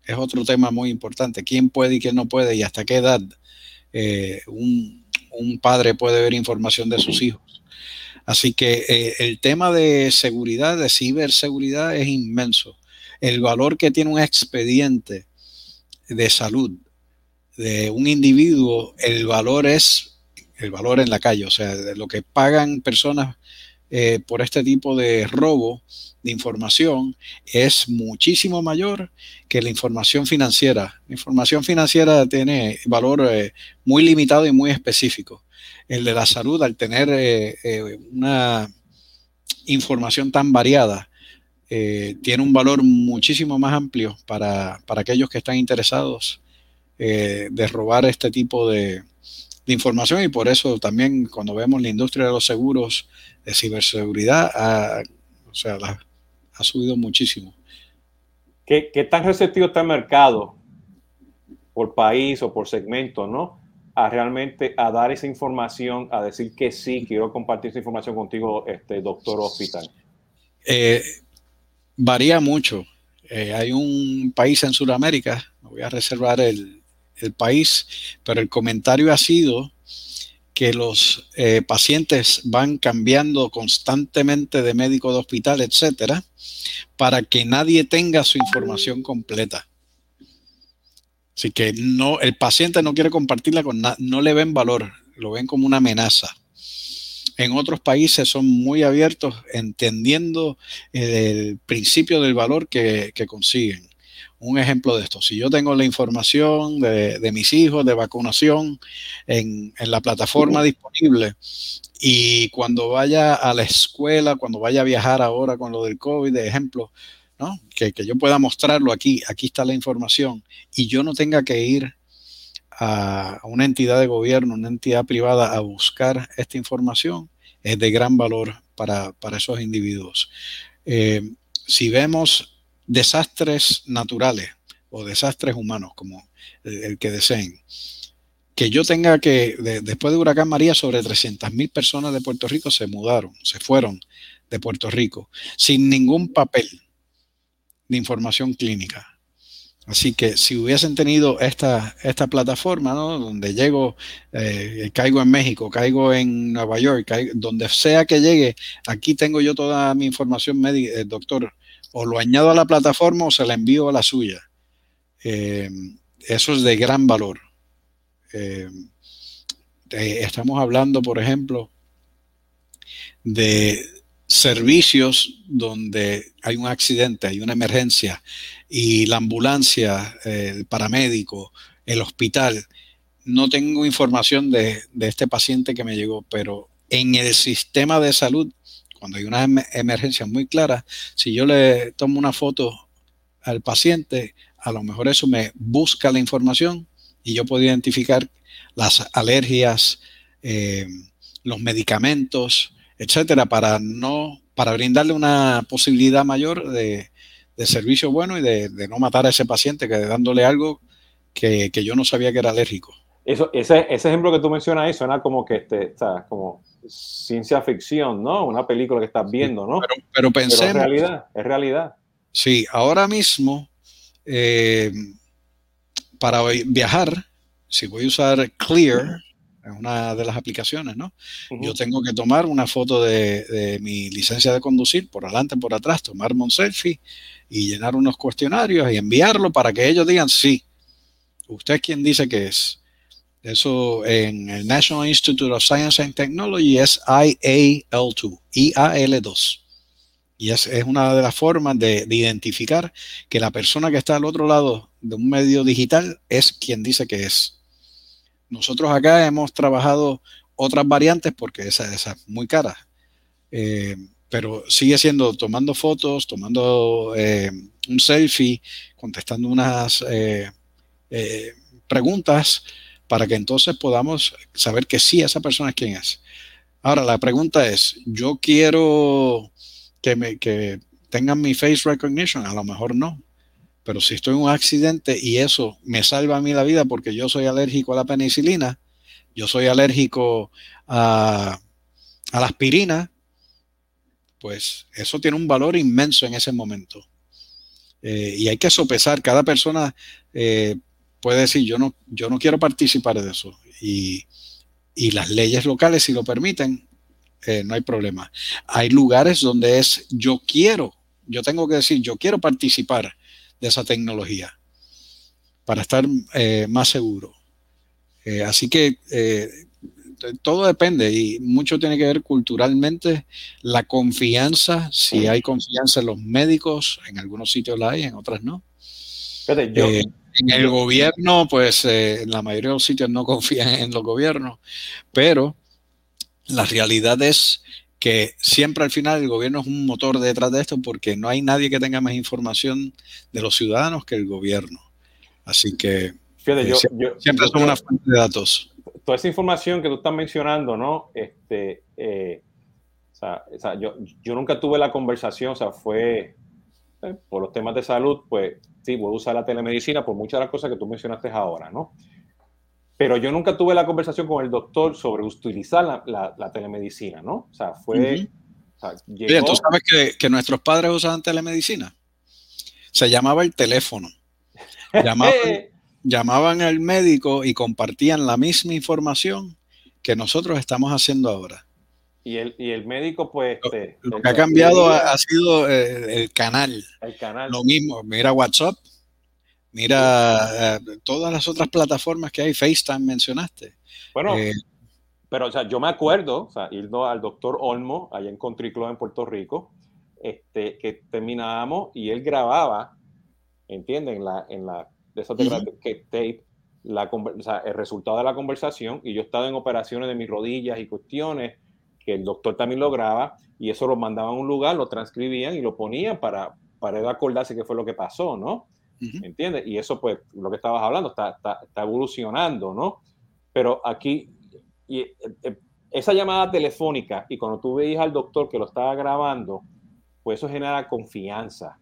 Speaker 2: es otro tema muy importante. ¿Quién puede y quién no puede y hasta qué edad eh, un, un padre puede ver información de sus hijos? Así que eh, el tema de seguridad, de ciberseguridad es inmenso. El valor que tiene un expediente de salud de un individuo, el valor es el valor en la calle, o sea, de lo que pagan personas eh, por este tipo de robo de información es muchísimo mayor que la información financiera. La información financiera tiene valor eh, muy limitado y muy específico el de la salud, al tener eh, una información tan variada, tiene un valor muchísimo más amplio para, aquellos que están interesados de robar este tipo de, información y por eso también cuando vemos la industria de los seguros de ciberseguridad, ha, o sea, ha subido muchísimo.
Speaker 1: ¿Qué, ¿Qué, tan receptivo está el mercado por país o por segmento, no? a realmente a dar esa información, a decir que sí, quiero compartir esa información contigo, este doctor hospital?
Speaker 2: Eh, varía mucho. Eh, hay un país en Sudamérica, me voy a reservar el, país, pero el comentario ha sido que los eh, pacientes van cambiando constantemente de médico de hospital, etcétera, para que nadie tenga su información completa. Así que no, el paciente no quiere compartirla con nadie, no le ven valor, lo ven como una amenaza. En otros países son muy abiertos, entendiendo el principio del valor que, consiguen. Un ejemplo de esto, si yo tengo la información de, mis hijos de vacunación en, en la plataforma disponible y cuando vaya a la escuela, cuando vaya a viajar ahora con lo del COVID, de ejemplo, que, yo pueda mostrarlo aquí, aquí está la información, y yo no tenga que ir a una entidad de gobierno, una entidad privada a buscar esta información, es de gran valor para, esos individuos. Eh, si vemos desastres naturales o desastres humanos, como el, que deseen, que yo tenga que, después de Huracán María, sobre 300 mil personas de Puerto Rico se mudaron, se fueron de Puerto Rico, sin ningún papel, de información clínica. Así que si hubiesen tenido esta, esta plataforma, ¿no? donde llego, eh, caigo en México, caigo en Nueva York, donde sea que llegue, aquí tengo yo toda mi información médica, eh, doctor, o lo añado a la plataforma o se la envío a la suya. Eh, eso es de gran valor. Eh, estamos hablando, por ejemplo, de servicios donde hay un accidente, hay una emergencia y la ambulancia, el paramédico, el hospital, no tengo información de, este paciente que me llegó, pero en el sistema de salud, cuando hay una emergencia muy clara, si yo le tomo una foto al paciente, a lo mejor eso me busca la información y yo puedo identificar las alergias, eh, los medicamentos, etcétera, para no, para brindarle una posibilidad mayor de, servicio bueno y de, no matar a ese paciente que dándole algo que, yo no sabía que era alérgico.
Speaker 1: Eso, ese, ese ejemplo que tú mencionas ahí suena como que este, como ciencia ficción, ¿no? Una película que estás viendo, ¿no?
Speaker 2: Pero, pero pensemos. es
Speaker 1: realidad, es realidad.
Speaker 2: Sí, ahora mismo, eh, para viajar, si voy a usar Clear, es una de las aplicaciones, ¿no? Yo tengo que tomar una foto de, mi licencia de conducir por adelante, por atrás, tomarme un selfie y llenar unos cuestionarios y enviarlo para que ellos digan sí. ¿Usted es quien dice que es? Eso en el National Institute of Science and Technology es IAL2, IAL2. Y es, una de las formas de, de, identificar que la persona que está al otro lado de un medio digital es quien dice que es. Nosotros acá hemos trabajado otras variantes porque esa, es muy cara. Eh, pero sigue siendo tomando fotos, tomando eh, un selfie, contestando unas eh, preguntas para que entonces podamos saber que sí, esa persona es quien es. Ahora, la pregunta es, yo quiero que, me, que tengan mi face recognition, a lo mejor no. Pero si estoy en un accidente y eso me salva a mí la vida porque yo soy alérgico a la penicilina, yo soy alérgico a, la aspirina, pues eso tiene un valor inmenso en ese momento. Eh, y hay que sopesar, cada persona eh, puede decir, yo no, yo no quiero participar de eso. Y, las leyes locales, si lo permiten, eh, no hay problema. Hay lugares donde es, yo quiero, yo tengo que decir, yo quiero participar de esa tecnología para estar eh, más seguro. Eh, así que todo depende y mucho tiene que ver culturalmente la confianza, si hay confianza en los médicos, en algunos sitios la hay, en otras no. En el gobierno, pues en la mayoría de los sitios no confían en los gobiernos, pero la realidad es que siempre al final el gobierno es un motor detrás de esto porque no hay nadie que tenga más información de los ciudadanos que el gobierno. Así que
Speaker 1: eh,
Speaker 2: siempre, son una fuente de datos.
Speaker 1: Toda esa información que tú estás mencionando, ¿no? Este, eh, o sea, yo, yo, nunca tuve la conversación, o sea, fue eh, por los temas de salud, pues sí, voy a usar la telemedicina por muchas de las cosas que tú mencionaste ahora, ¿no? Pero yo nunca tuve la conversación con el doctor sobre utilizar la, telemedicina, ¿no? O sea, fue...
Speaker 2: ¿tú sabes que, nuestros padres usaban telemedicina? Se llamaba el teléfono. Llamaban, al médico y compartían la misma información que nosotros estamos haciendo ahora.
Speaker 1: Y el, y el médico, pues...
Speaker 2: Lo, este, que ha cambiado ha, sido eh, el canal.
Speaker 1: El canal.
Speaker 2: Lo mismo, mira WhatsApp, Mira, eh, todas las otras plataformas que hay, FaceTime mencionaste.
Speaker 1: Bueno, eh, pero o sea, yo me acuerdo, o sea, ir al doctor Olmo, allá en Country Club en Puerto Rico, este, que terminábamos y él grababa, ¿entienden? En la, en la, de esos que tape, la, o sea, el resultado de la conversación y yo estaba en operaciones de mis rodillas y cuestiones que el doctor también lo graba y eso lo mandaban a un lugar, lo transcribían y lo ponían para, para acordarse qué fue lo que pasó, ¿no? ¿Me entiendes? Y eso, pues, lo que estabas hablando, está, está, evolucionando, ¿no? Pero aquí, y, eh, eh, esa llamada telefónica y cuando tú veías al doctor que lo estaba grabando, pues eso genera confianza,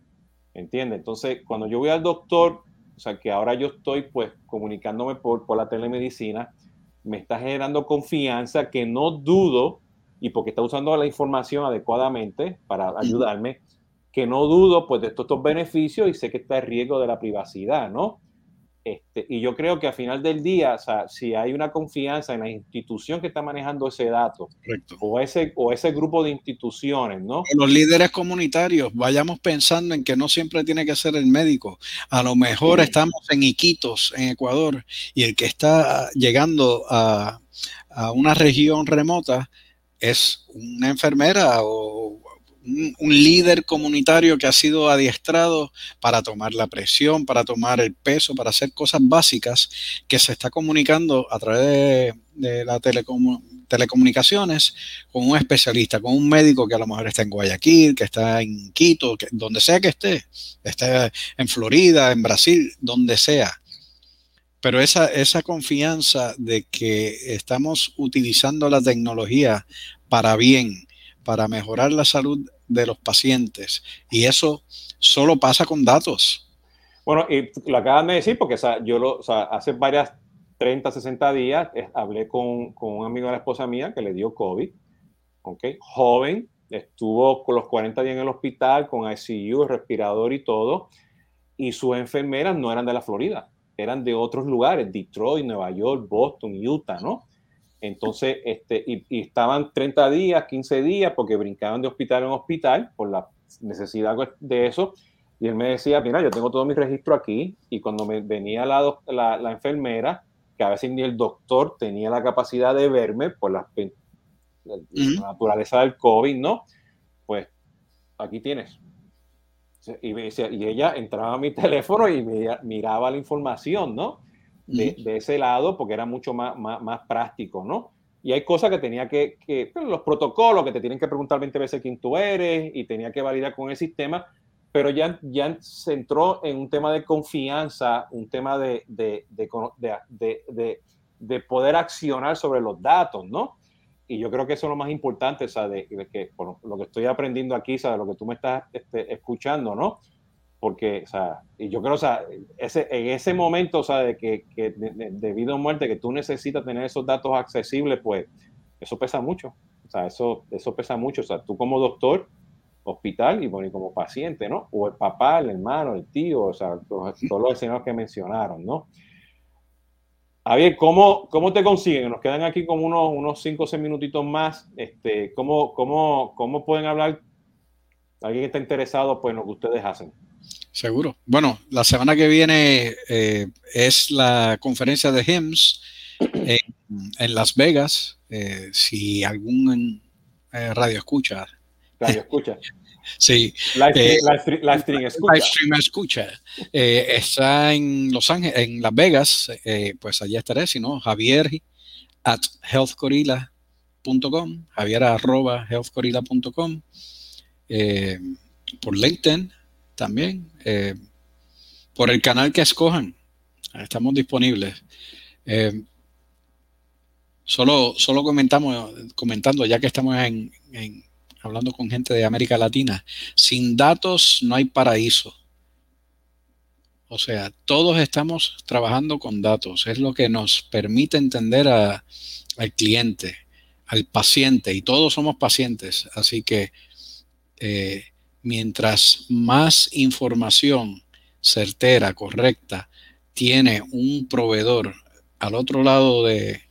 Speaker 1: ¿entiendes? Entonces, cuando yo voy al doctor, o sea, que ahora yo estoy, pues, comunicándome por, por la telemedicina, me está generando confianza que no dudo, y porque está usando la información adecuadamente para ayudarme, que no dudo pues de estos, beneficios y sé que está el riesgo de la privacidad, ¿no? este, y yo creo que al final del día, o sea, si hay una confianza en la institución que está manejando ese dato, o ese, o ese grupo de instituciones, ¿no?
Speaker 2: Los líderes comunitarios, vayamos pensando en que no siempre tiene que ser el médico. A lo mejor estamos en Iquitos, en Ecuador, y el que está llegando a, a una región remota es una enfermera o un, líder comunitario que ha sido adiestrado para tomar la presión, para tomar el peso, para hacer cosas básicas, que se está comunicando a través de, las telecomunicaciones con un especialista, con un médico que a lo mejor está en Guayaquil, que está en Quito, donde sea que esté, esté en Florida, en Brasil, donde sea. Pero esa, esa confianza de que estamos utilizando la tecnología para bien, para mejorar la salud de los pacientes. Y eso solo pasa con datos.
Speaker 1: Bueno, y lo acaban de decir porque yo lo, hace varias 30, 60 días eh, hablé con, con, un amigo de la esposa mía que le dio COVID, ¿ok? Joven, estuvo con los 40 días en el hospital con ICU, respirador y todo, y sus enfermeras no eran de la Florida, eran de otros lugares, Detroit, Nueva York, Boston, Utah, ¿no? Entonces, este, y, estaban 30 días, 15 días, porque brincaban de hospital en hospital por la necesidad de eso. Y él me decía, mira, yo tengo todo mi registro aquí. Y cuando me venía la, la, enfermera, que a veces ni el doctor tenía la capacidad de verme por la, naturaleza del COVID, ¿no? Pues aquí tienes. Y, me decía, y ella entraba a mi teléfono y miraba la información, ¿no? de, ese lado porque era mucho más, más, práctico, ¿no? Y hay cosas que tenía que, que los protocolos que te tienen que preguntar 20 veces quién tú eres y tenía que validar con el sistema, pero ya, ya se entró en un tema de confianza, un tema de, de, de, de poder accionar sobre los datos, ¿no? Y yo creo que eso es lo más importante, o sea, de, que por lo que estoy aprendiendo aquí, o sea, de lo que tú me estás este, escuchando, ¿no? porque, o sea, y yo creo, o sea, ese, en ese momento, o sea, de que, que de, vida o muerte, que tú necesitas tener esos datos accesibles, pues eso pesa mucho, o sea, eso, eso pesa mucho, o sea, tú como doctor, hospital y, bueno, y como paciente, ¿no? O el papá, el hermano, el tío, o sea, todos, los escenarios que mencionaron, ¿no? Javier, ¿cómo, ¿cómo te consiguen? Nos quedan aquí como unos, unos 5 o 6 minutitos más. Este, ¿cómo, cómo, ¿Cómo pueden hablar? Alguien que está interesado pues, en lo que ustedes hacen.
Speaker 2: Seguro. Bueno, la semana que viene eh, es la conferencia de HIMSS en, Las Vegas. Eh, si algún eh, radio escucha.
Speaker 1: Radio escucha.
Speaker 2: Sí.
Speaker 1: Live, stream escucha.
Speaker 2: Live stream escucha. está en Los Ángeles, en Las Vegas. pues allá estaré. Si no, Javier at healthcorilla.com. Javier arroba healthcorilla.com. por LinkedIn también. Eh, por el canal que escojan. Estamos disponibles. Eh, solo, solo comentamos, comentando, ya que estamos en, hablando con gente de América Latina, sin datos no hay paraíso. O sea, todos estamos trabajando con datos. Es lo que nos permite entender al cliente, al paciente, y todos somos pacientes. Así que eh, mientras más información certera, correcta, tiene un proveedor al otro lado de,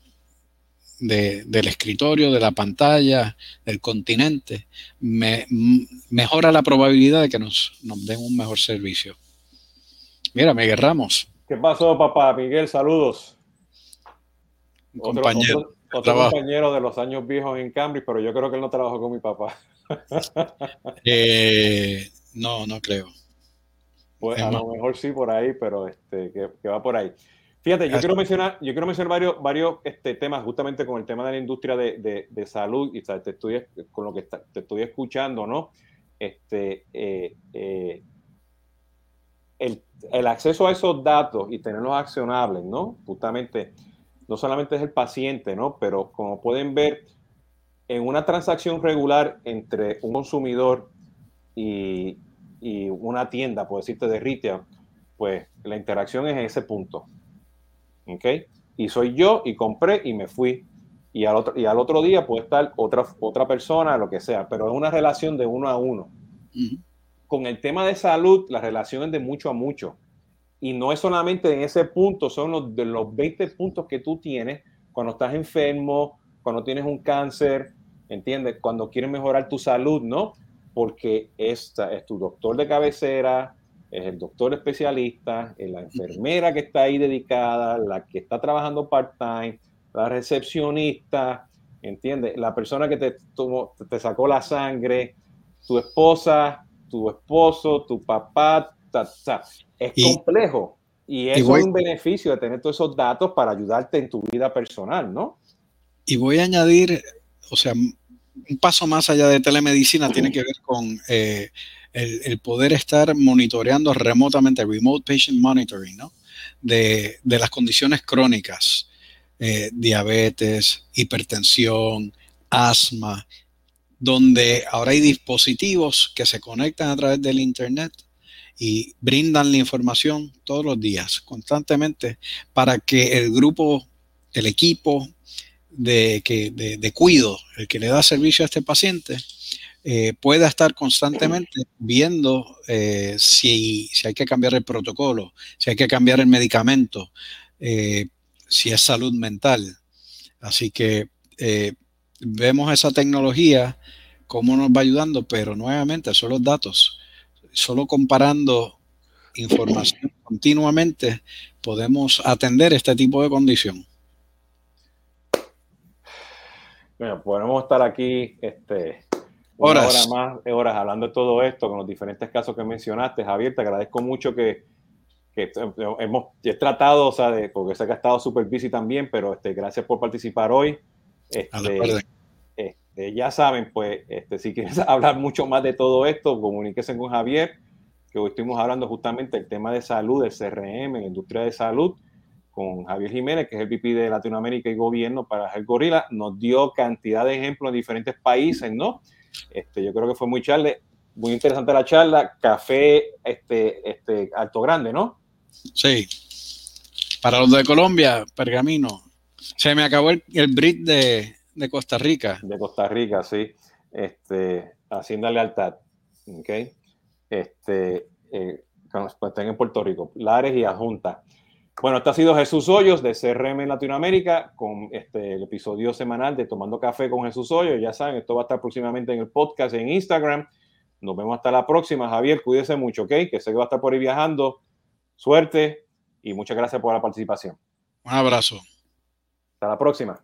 Speaker 2: del escritorio, de la pantalla, del continente, mejora la probabilidad de que nos, nos den un mejor servicio. Mira, Miguel Ramos.
Speaker 1: ¿Qué pasó, papá? Miguel, saludos.
Speaker 2: compañero.
Speaker 1: Otro, compañero de los años viejos en Cambridge, pero yo creo que él no trabajó con mi papá.
Speaker 2: Eh, no, no creo.
Speaker 1: Pues a lo mejor sí por ahí, pero este, que, va por ahí. Fíjate, yo quiero mencionar, yo quiero mencionar varios, varios este, temas justamente con el tema de la industria de, de, salud y te estoy, con lo que te estoy escuchando, ¿no? Este, eh, eh, el, el, acceso a esos datos y tenerlos accionables, ¿no? Justamente, no solamente es el paciente, ¿no? Pero como pueden ver, en una transacción regular entre un consumidor y, una tienda, por decirte de retail, pues la interacción es en ese punto. ¿Ok? Y soy yo y compré y me fui. Y al otro, y al otro día puede estar otra, otra persona, lo que sea, pero es una relación de uno a uno. Con el tema de salud, la relación es de mucho a mucho. Y no es solamente en ese punto, son los, de los 20 puntos que tú tienes cuando estás enfermo, cuando tienes un cáncer, ¿entiendes? Cuando quieres mejorar tu salud, ¿no? Porque esta es tu doctor de cabecera, es el doctor especialista, es la enfermera que está ahí dedicada, la que está trabajando part-time, la recepcionista, ¿entiendes? La persona que te, te sacó la sangre, tu esposa, tu esposo, tu papá, es complejo. Y eso es un beneficio de tener todos esos datos para ayudarte en tu vida personal, ¿no?
Speaker 2: Y voy a añadir, o sea, un paso más allá de telemedicina tiene que ver con eh, el, poder estar monitoreando remotamente, remote patient monitoring, ¿no? De, las condiciones crónicas, eh, diabetes, hipertensión, asma, donde ahora hay dispositivos que se conectan a través del Internet y brindan la información todos los días, constantemente, para que el grupo, el equipo de, que, de, cuido, el que le da servicio a este paciente, eh, pueda estar constantemente viendo eh, si, si, hay que cambiar el protocolo, si hay que cambiar el medicamento, eh, si es salud mental. Así que vemos esa tecnología, cómo nos va ayudando, pero nuevamente son los datos solo comparando información continuamente podemos atender este tipo de condición.
Speaker 1: Bueno, podemos estar aquí este, horas. más, horas hablando de todo esto con los diferentes casos que mencionaste. Javier, te agradezco mucho que, hemos tratado, o sea, de, porque sé que ha estado súper busy también, pero este, gracias por participar hoy. Este, este, ya saben, pues, este, si quieres hablar mucho más de todo esto, comuníquese con Javier, que hoy estuvimos hablando justamente del tema de salud, del CRM, en industria de salud, con Javier Jiménez, que es el VP de Latinoamérica y Gobierno para el Gorila, nos dio cantidad de ejemplos en diferentes países, ¿no? Este, yo creo que fue muy charla, muy interesante la charla, café este, este, alto grande, ¿no?
Speaker 2: Sí. Para los de Colombia, Pergamino. Se me acabó el, el Brit de, de Costa Rica.
Speaker 1: De Costa Rica, sí. Este, Hacienda Lealtad. ¿ok? Este, eh, pues, estén en Puerto Rico, Lares y Adjunta. Bueno, este ha sido Jesús Hoyos de CRM en Latinoamérica con este, el episodio semanal de Tomando Café con Jesús Hoyos. Ya saben, esto va a estar próximamente en el podcast en Instagram. Nos vemos hasta la próxima. Javier, cuídese mucho, ¿ok? Que sé que va a estar por ahí viajando. Suerte y muchas gracias por la participación.
Speaker 2: Un abrazo.
Speaker 1: Hasta la próxima.